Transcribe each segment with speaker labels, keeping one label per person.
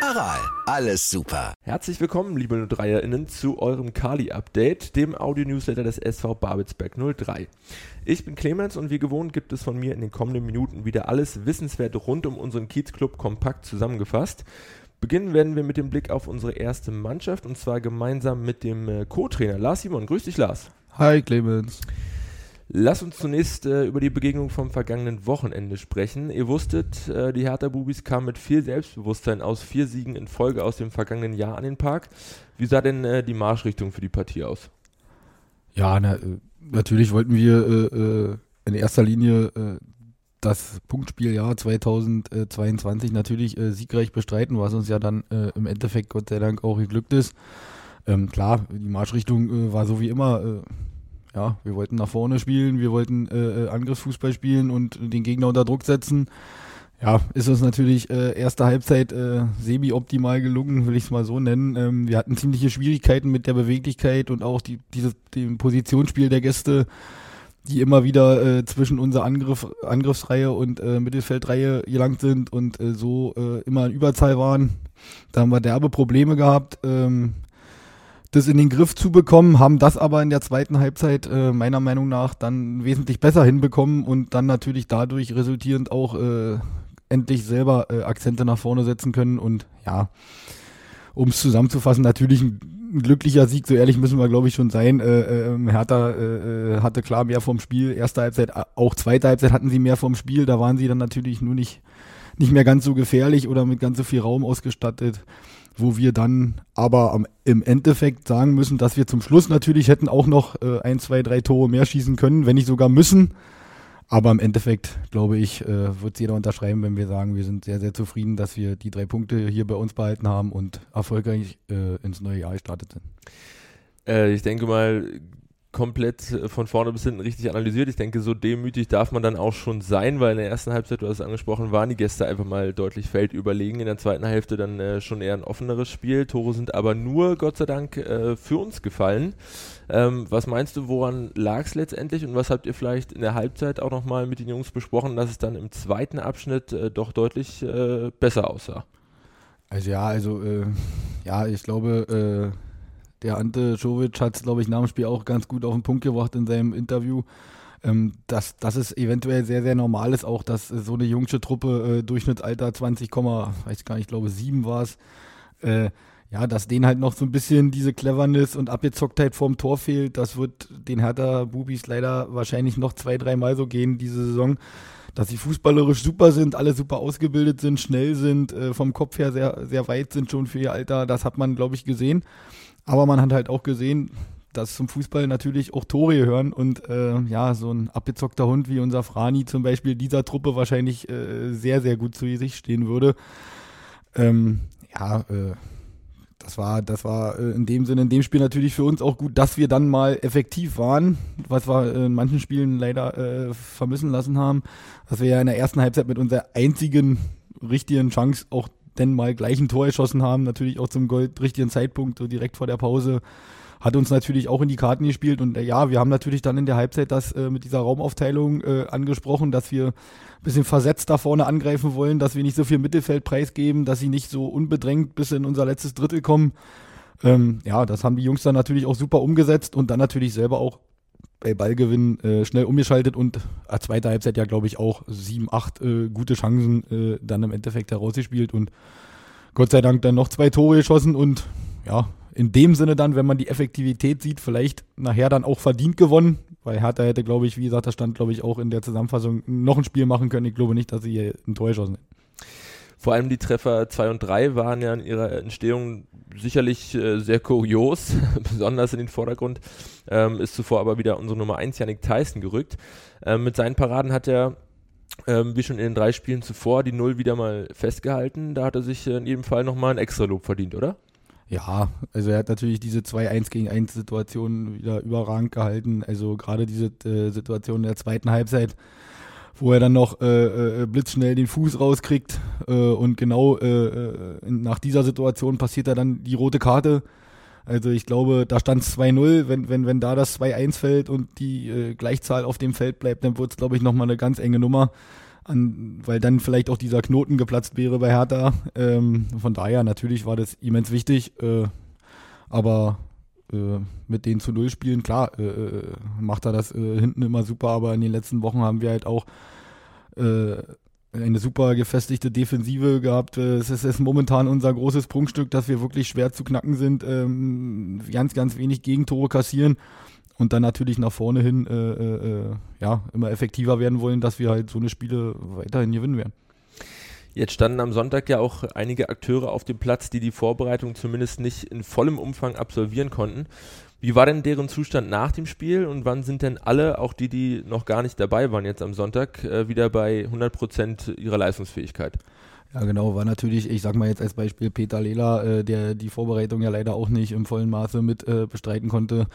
Speaker 1: Aral, alles super.
Speaker 2: Herzlich willkommen, liebe 03erInnen, zu eurem Kali-Update, dem Audio-Newsletter des SV Babelsberg 03. Ich bin Clemens und wie gewohnt gibt es von mir in den kommenden Minuten wieder alles Wissenswerte rund um unseren Kiezclub kompakt zusammengefasst. Beginnen werden wir mit dem Blick auf unsere erste Mannschaft und zwar gemeinsam mit dem äh, Co-Trainer Lars Simon. Grüß dich, Lars.
Speaker 3: Hi, Clemens.
Speaker 2: Lass uns zunächst äh, über die Begegnung vom vergangenen Wochenende sprechen. Ihr wusstet, äh, die Hertha Bubis kamen mit viel Selbstbewusstsein aus vier Siegen in Folge aus dem vergangenen Jahr an den Park. Wie sah denn äh, die Marschrichtung für die Partie aus?
Speaker 3: Ja, na, äh, natürlich wollten wir äh, in erster Linie das Punktspieljahr 2022 natürlich äh, siegreich bestreiten, was uns ja dann äh, im Endeffekt Gott sei Dank auch geglückt ist. Ähm, klar, die Marschrichtung äh, war so wie immer. Äh, ja, wir wollten nach vorne spielen, wir wollten äh, äh, Angriffsfußball spielen und den Gegner unter Druck setzen. Ja, ist uns natürlich erste Halbzeit semi-optimal gelungen, will ich es mal so nennen. Ähm, wir hatten ziemliche Schwierigkeiten mit der Beweglichkeit und auch die, dieses, dem Positionsspiel der Gäste die immer wieder äh, zwischen unserer Angriff, Angriffsreihe und äh, Mittelfeldreihe gelangt sind und äh, so äh, immer in Überzahl waren. Da haben wir derbe Probleme gehabt, ähm, das in den Griff zu bekommen, haben das aber in der zweiten Halbzeit äh, meiner Meinung nach dann wesentlich besser hinbekommen und dann natürlich dadurch resultierend auch äh, endlich selber äh, Akzente nach vorne setzen können und ja, um es zusammenzufassen, natürlich ein ein glücklicher Sieg, so ehrlich müssen wir, glaube ich, schon sein. Äh, äh, Hertha äh, hatte klar mehr vom Spiel. Erste Halbzeit, auch zweite Halbzeit hatten sie mehr vom Spiel. Da waren sie dann natürlich nur nicht, nicht mehr ganz so gefährlich oder mit ganz so viel Raum ausgestattet. Wo wir dann aber am, im Endeffekt sagen müssen, dass wir zum Schluss natürlich hätten auch noch äh, ein, zwei, drei Tore mehr schießen können, wenn nicht sogar müssen. Aber im Endeffekt, glaube ich, äh, wird jeder unterschreiben, wenn wir sagen, wir sind sehr, sehr zufrieden, dass wir die drei Punkte hier bei uns behalten haben und erfolgreich äh, ins neue Jahr gestartet sind.
Speaker 2: Äh, ich denke mal, komplett äh, von vorne bis hinten richtig analysiert. Ich denke, so demütig darf man dann auch schon sein, weil in der ersten Halbzeit, du hast es angesprochen, waren die Gäste einfach mal deutlich feldüberlegen. In der zweiten Hälfte dann äh, schon eher ein offeneres Spiel. Tore sind aber nur, Gott sei Dank, äh, für uns gefallen. Ähm, was meinst du, woran lag es letztendlich und was habt ihr vielleicht in der Halbzeit auch nochmal mit den Jungs besprochen, dass es dann im zweiten Abschnitt äh, doch deutlich äh, besser aussah?
Speaker 3: Also ja, also äh, ja, ich glaube, der Ante Jovic hat es, glaube ich, nach dem Spiel auch ganz gut auf den Punkt gebracht in seinem Interview. Ähm, dass, dass es eventuell sehr, sehr normal ist, auch dass so eine jungsche Truppe, äh, Durchschnittsalter 20, weiß gar nicht, ich glaube 7 war es, äh, ja, dass denen halt noch so ein bisschen diese Cleverness und Abgezocktheit vorm Tor fehlt. Das wird den Hertha Bubis leider wahrscheinlich noch zwei, dreimal so gehen diese Saison. Dass sie fußballerisch super sind, alle super ausgebildet sind, schnell sind, äh, vom Kopf her sehr, sehr weit sind schon für ihr Alter, das hat man, glaube ich, gesehen. Aber man hat halt auch gesehen, dass zum Fußball natürlich auch Tore gehören und äh, ja, so ein abgezockter Hund wie unser Frani zum Beispiel dieser Truppe wahrscheinlich äh, sehr, sehr gut zu sich stehen würde. Ähm, ja, äh, das war, das war äh, in dem Sinne, in dem Spiel natürlich für uns auch gut, dass wir dann mal effektiv waren, was wir in manchen Spielen leider äh, vermissen lassen haben, dass wir ja in der ersten Halbzeit mit unserer einzigen richtigen Chance auch denn mal gleich ein Tor geschossen haben, natürlich auch zum Gold richtigen Zeitpunkt, so direkt vor der Pause. Hat uns natürlich auch in die Karten gespielt und äh, ja, wir haben natürlich dann in der Halbzeit das äh, mit dieser Raumaufteilung äh, angesprochen, dass wir ein bisschen versetzt da vorne angreifen wollen, dass wir nicht so viel Mittelfeld preisgeben, dass sie nicht so unbedrängt bis in unser letztes Drittel kommen. Ähm, ja, das haben die Jungs dann natürlich auch super umgesetzt und dann natürlich selber auch bei Ballgewinn äh, schnell umgeschaltet und äh, zweite Halbzeit ja, glaube ich, auch sieben, acht äh, gute Chancen äh, dann im Endeffekt herausgespielt und Gott sei Dank dann noch zwei Tore geschossen und ja, in dem Sinne dann, wenn man die Effektivität sieht, vielleicht nachher dann auch verdient gewonnen, weil Hertha hätte, glaube ich, wie gesagt, da stand, glaube ich, auch in der Zusammenfassung noch ein Spiel machen können. Ich glaube nicht, dass sie hier ein Tor geschossen hätten.
Speaker 2: Vor allem die Treffer 2 und 3 waren ja in ihrer Entstehung sicherlich äh, sehr kurios, besonders in den Vordergrund. Ähm, ist zuvor aber wieder unsere Nummer 1 Yannick Tyson gerückt. Ähm, mit seinen Paraden hat er, ähm, wie schon in den drei Spielen zuvor, die Null wieder mal festgehalten. Da hat er sich in jedem Fall nochmal ein extra Lob verdient, oder?
Speaker 3: Ja, also er hat natürlich diese 2-1 gegen 1 Situation wieder überragend gehalten. Also gerade diese äh, Situation in der zweiten Halbzeit wo er dann noch äh, äh, blitzschnell den Fuß rauskriegt äh, und genau äh, äh nach dieser Situation passiert er dann die rote Karte. Also ich glaube, da stand es 2-0, wenn, wenn, wenn da das 2-1 fällt und die äh, Gleichzahl auf dem Feld bleibt, dann wird es, glaube ich, nochmal eine ganz enge Nummer, an, weil dann vielleicht auch dieser Knoten geplatzt wäre bei Hertha. Ähm, von daher, natürlich war das immens wichtig, äh, aber äh, mit den zu Null spielen, klar, äh, äh, macht er das äh, hinten immer super, aber in den letzten Wochen haben wir halt auch äh, eine super gefestigte Defensive gehabt. Es ist, ist, momentan unser großes Prunkstück, dass wir wirklich schwer zu knacken sind, ähm, ganz, ganz wenig Gegentore kassieren und dann natürlich nach vorne hin äh, ja, immer effektiver werden wollen, dass wir halt so eine Spiele weiterhin gewinnen werden.
Speaker 2: Jetzt standen am Sonntag ja auch einige Akteure auf dem Platz, die die Vorbereitung zumindest nicht in vollem Umfang absolvieren konnten. Wie war denn deren Zustand nach dem Spiel und wann sind denn alle, auch die, die noch gar nicht dabei waren jetzt am Sonntag, äh, wieder bei 100 Prozent ihrer Leistungsfähigkeit?
Speaker 3: Ja, genau, war natürlich, ich sag mal jetzt als Beispiel Peter Lela, äh, der die Vorbereitung ja leider auch nicht im vollen Maße mit äh, bestreiten konnte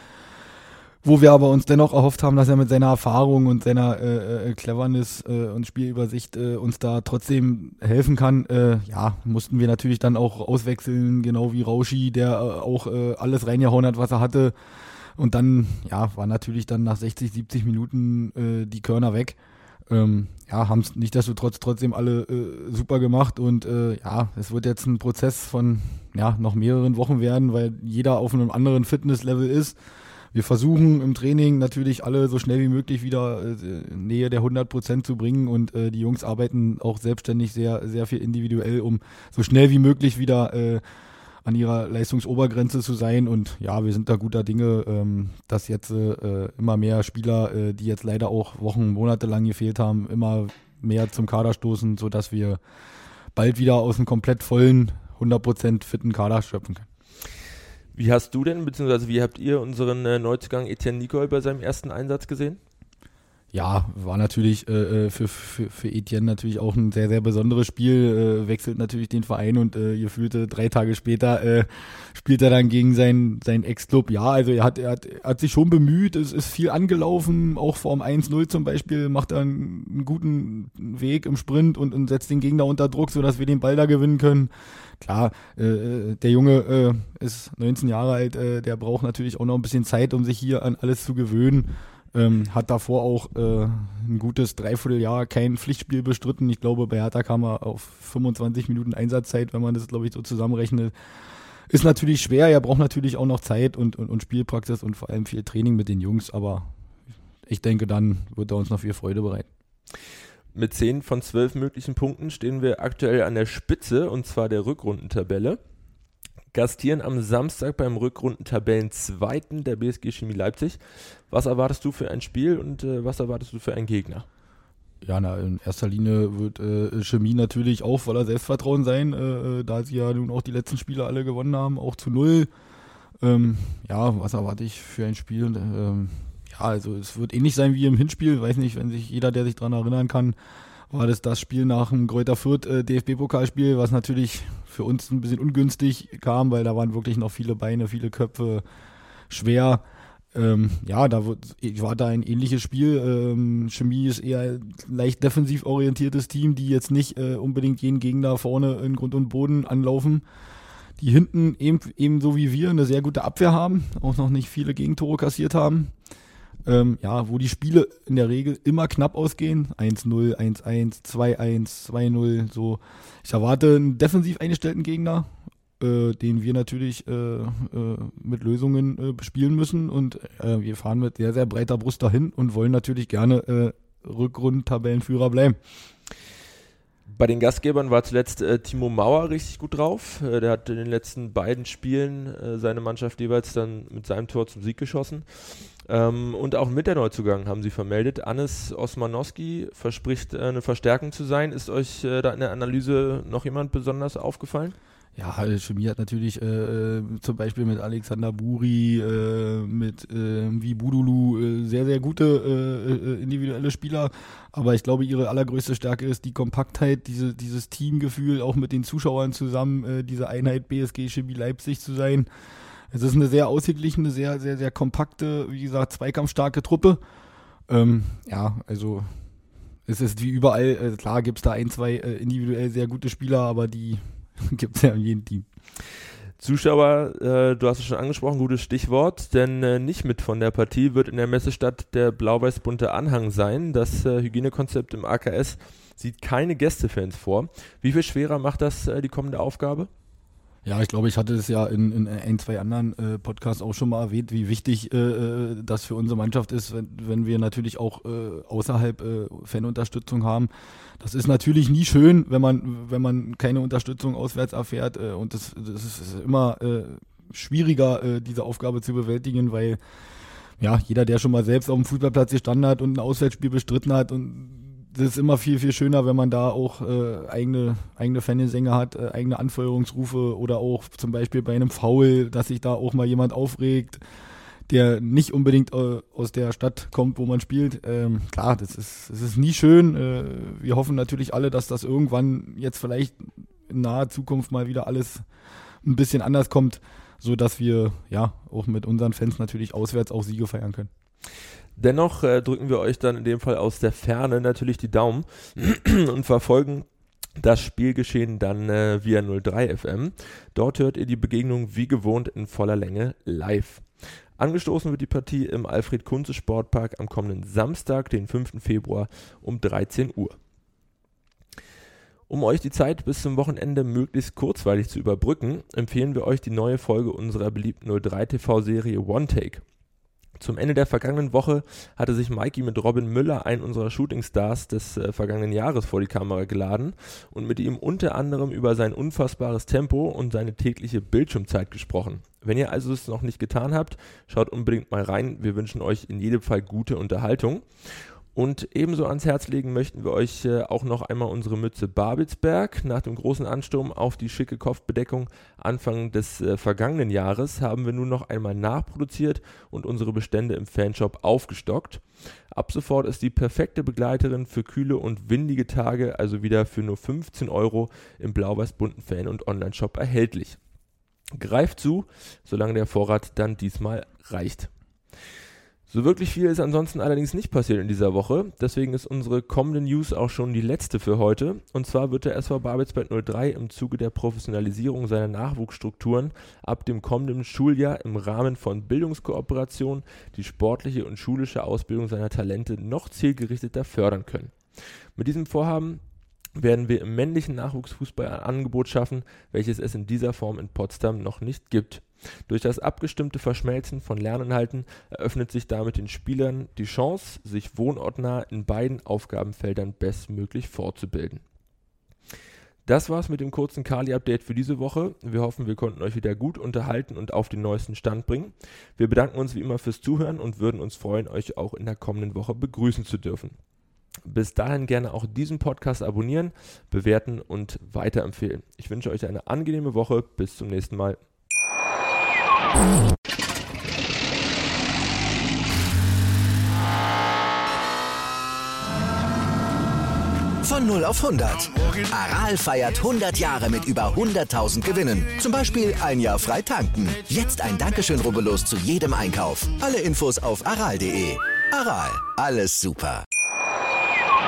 Speaker 3: wo wir aber uns dennoch erhofft haben, dass er mit seiner Erfahrung und seiner äh, äh, Cleverness äh, und Spielübersicht äh, uns da trotzdem helfen kann. Äh, ja, mussten wir natürlich dann auch auswechseln, genau wie Rauschi, der äh, auch äh, alles reingehauen hat, was er hatte. Und dann, ja, war natürlich dann nach 60, 70 Minuten äh, die Körner weg. Ähm, ja, haben es nichtsdestotrotz trotzdem alle äh, super gemacht und äh, ja, es wird jetzt ein Prozess von ja, noch mehreren Wochen werden, weil jeder auf einem anderen Fitnesslevel ist wir versuchen im Training natürlich alle so schnell wie möglich wieder äh, Nähe der 100 Prozent zu bringen und äh, die Jungs arbeiten auch selbstständig sehr, sehr viel individuell, um so schnell wie möglich wieder äh, an ihrer Leistungsobergrenze zu sein. Und ja, wir sind da guter Dinge, ähm, dass jetzt äh, immer mehr Spieler, äh, die jetzt leider auch Wochen, Monate lang gefehlt haben, immer mehr zum Kader stoßen, sodass wir bald wieder aus einem komplett vollen, 100% fitten Kader schöpfen können.
Speaker 2: Wie hast du denn, beziehungsweise wie habt ihr unseren äh, Neuzugang Etienne Nicole bei seinem ersten Einsatz gesehen?
Speaker 3: Ja, war natürlich äh, äh, für, für, für Etienne natürlich auch ein sehr, sehr besonderes Spiel. Äh, wechselt natürlich den Verein und äh, gefühlte drei Tage später äh, spielt er dann gegen seinen, seinen Ex-Club. Ja, also er hat, er, hat, er hat sich schon bemüht, es ist viel angelaufen, auch vorm 1-0 zum Beispiel macht er einen, einen guten Weg im Sprint und, und setzt den Gegner unter Druck, sodass wir den Ball da gewinnen können klar, äh, äh, der Junge äh, ist 19 Jahre alt, äh, der braucht natürlich auch noch ein bisschen Zeit, um sich hier an alles zu gewöhnen. Ähm, hat davor auch äh, ein gutes Dreivierteljahr kein Pflichtspiel bestritten. Ich glaube, bei Hertha kam er auf 25 Minuten Einsatzzeit, wenn man das, glaube ich, so zusammenrechnet. Ist natürlich schwer, er braucht natürlich auch noch Zeit und, und, und Spielpraxis und vor allem viel Training mit den Jungs, aber ich denke, dann wird er uns noch viel Freude bereiten.
Speaker 2: Mit 10 von 12 möglichen Punkten stehen wir aktuell an der Spitze und zwar der Rückrundentabelle. Gastieren am Samstag beim Rückrundentabellenzweiten der BSG Chemie Leipzig. Was erwartest du für ein Spiel und äh, was erwartest du für einen Gegner?
Speaker 3: Ja, na, in erster Linie wird äh, Chemie natürlich auch voller Selbstvertrauen sein, äh, äh, da sie ja nun auch die letzten Spiele alle gewonnen haben, auch zu null. Ähm, ja, was erwarte ich für ein Spiel? Ähm, ja, also es wird ähnlich sein wie im Hinspiel. Weiß nicht, wenn sich jeder, der sich daran erinnern kann, war das das Spiel nach dem Kräuter Fürth äh, DFB-Pokalspiel, was natürlich für uns ein bisschen ungünstig kam, weil da waren wirklich noch viele Beine, viele Köpfe schwer. Ähm, ja, da war da ein ähnliches Spiel. Ähm, Chemie ist eher ein leicht defensiv orientiertes Team, die jetzt nicht äh, unbedingt jeden Gegner vorne in Grund und Boden anlaufen. Die hinten eben, ebenso wie wir eine sehr gute Abwehr haben, auch noch nicht viele Gegentore kassiert haben ähm, ja, wo die Spiele in der Regel immer knapp ausgehen. 1-0, 1-1, 2-1, 2-0, so. Ich erwarte einen defensiv eingestellten Gegner, äh, den wir natürlich äh, äh, mit Lösungen äh, bespielen müssen. Und äh, wir fahren mit sehr, sehr breiter Brust dahin und wollen natürlich gerne äh, Rückrund-Tabellenführer bleiben.
Speaker 2: Bei den Gastgebern war zuletzt äh, Timo Mauer richtig gut drauf. Äh, der hat in den letzten beiden Spielen äh, seine Mannschaft jeweils dann mit seinem Tor zum Sieg geschossen. Ähm, und auch mit der Neuzugang haben sie vermeldet. Anis Osmanowski verspricht äh, eine Verstärkung zu sein. Ist euch äh, da in der Analyse noch jemand besonders aufgefallen?
Speaker 3: Ja, Chemie hat natürlich äh, zum Beispiel mit Alexander Buri, äh, mit äh, wie Budulu äh, sehr, sehr gute äh, individuelle Spieler. Aber ich glaube, ihre allergrößte Stärke ist die Kompaktheit, diese, dieses Teamgefühl, auch mit den Zuschauern zusammen, äh, diese Einheit BSG Chemie Leipzig zu sein. Es ist eine sehr ausgeglichene, sehr, sehr, sehr kompakte, wie gesagt, zweikampfstarke Truppe. Ähm, ja, also es ist wie überall, äh, klar gibt es da ein, zwei äh, individuell sehr gute Spieler, aber die gibt es ja in jedem Team.
Speaker 2: Zuschauer, äh, du hast es schon angesprochen, gutes Stichwort, denn äh, nicht mit von der Partie wird in der Messestadt der blau-weiß-bunte Anhang sein. Das äh, Hygienekonzept im AKS sieht keine Gästefans vor. Wie viel schwerer macht das äh, die kommende Aufgabe?
Speaker 3: Ja, ich glaube, ich hatte es ja in, in ein, zwei anderen äh, Podcasts auch schon mal erwähnt, wie wichtig äh, äh, das für unsere Mannschaft ist, wenn, wenn wir natürlich auch äh, außerhalb äh, Fanunterstützung haben. Das ist natürlich nie schön, wenn man, wenn man keine Unterstützung auswärts erfährt. Äh, und das, das ist immer schwieriger, diese Aufgabe zu bewältigen, weil ja, jeder, der schon mal selbst auf dem Fußballplatz gestanden hat und ein Auswärtsspiel bestritten hat und das ist immer viel, viel schöner, wenn man da auch äh, eigene, eigene Fangesänge hat, äh, eigene Anfeuerungsrufe oder auch zum Beispiel bei einem Foul, dass sich da auch mal jemand aufregt, der nicht unbedingt äh, aus der Stadt kommt, wo man spielt. Ähm, klar, das ist, das ist nie schön. Äh, wir hoffen natürlich alle, dass das irgendwann jetzt vielleicht in naher Zukunft mal wieder alles ein bisschen anders kommt, so dass wir ja auch mit unseren Fans natürlich auswärts auch Siege feiern können.
Speaker 2: Dennoch äh, drücken wir euch dann in dem Fall aus der Ferne natürlich die Daumen und verfolgen das Spielgeschehen dann äh, via 03 FM. Dort hört ihr die Begegnung wie gewohnt in voller Länge live. Angestoßen wird die Partie im Alfred Kunze Sportpark am kommenden Samstag, den 5. Februar um 13 Uhr. Um euch die Zeit bis zum Wochenende möglichst kurzweilig zu überbrücken, empfehlen wir euch die neue Folge unserer beliebten 03 TV-Serie One Take. Zum Ende der vergangenen Woche hatte sich Mikey mit Robin Müller, einen unserer Shootingstars des äh, vergangenen Jahres, vor die Kamera geladen und mit ihm unter anderem über sein unfassbares Tempo und seine tägliche Bildschirmzeit gesprochen. Wenn ihr also es noch nicht getan habt, schaut unbedingt mal rein. Wir wünschen euch in jedem Fall gute Unterhaltung. Und ebenso ans Herz legen möchten wir euch äh, auch noch einmal unsere Mütze Babelsberg. Nach dem großen Ansturm auf die schicke Kopfbedeckung Anfang des äh, vergangenen Jahres haben wir nun noch einmal nachproduziert und unsere Bestände im Fanshop aufgestockt. Ab sofort ist die perfekte Begleiterin für kühle und windige Tage also wieder für nur 15 Euro im blau-weiß-bunten Fan- und Online-Shop erhältlich. Greift zu, solange der Vorrat dann diesmal reicht. So wirklich viel ist ansonsten allerdings nicht passiert in dieser Woche. Deswegen ist unsere kommende News auch schon die letzte für heute. Und zwar wird der SV Babelsberg 03 im Zuge der Professionalisierung seiner Nachwuchsstrukturen ab dem kommenden Schuljahr im Rahmen von Bildungskooperation die sportliche und schulische Ausbildung seiner Talente noch zielgerichteter fördern können. Mit diesem Vorhaben werden wir im männlichen Nachwuchsfußball ein Angebot schaffen, welches es in dieser Form in Potsdam noch nicht gibt. Durch das abgestimmte Verschmelzen von Lerninhalten eröffnet sich damit den Spielern die Chance, sich wohnortnah in beiden Aufgabenfeldern bestmöglich fortzubilden. Das war's mit dem kurzen Kali-Update für diese Woche. Wir hoffen, wir konnten euch wieder gut unterhalten und auf den neuesten Stand bringen. Wir bedanken uns wie immer fürs Zuhören und würden uns freuen, euch auch in der kommenden Woche begrüßen zu dürfen. Bis dahin gerne auch diesen Podcast abonnieren, bewerten und weiterempfehlen. Ich wünsche euch eine angenehme Woche. Bis zum nächsten Mal.
Speaker 1: Von 0 auf 100. Aral feiert 100 Jahre mit über 100.000 Gewinnen. Zum Beispiel ein Jahr frei tanken. Jetzt ein Dankeschön, rubbellos zu jedem Einkauf. Alle Infos auf aral.de. Aral, alles super.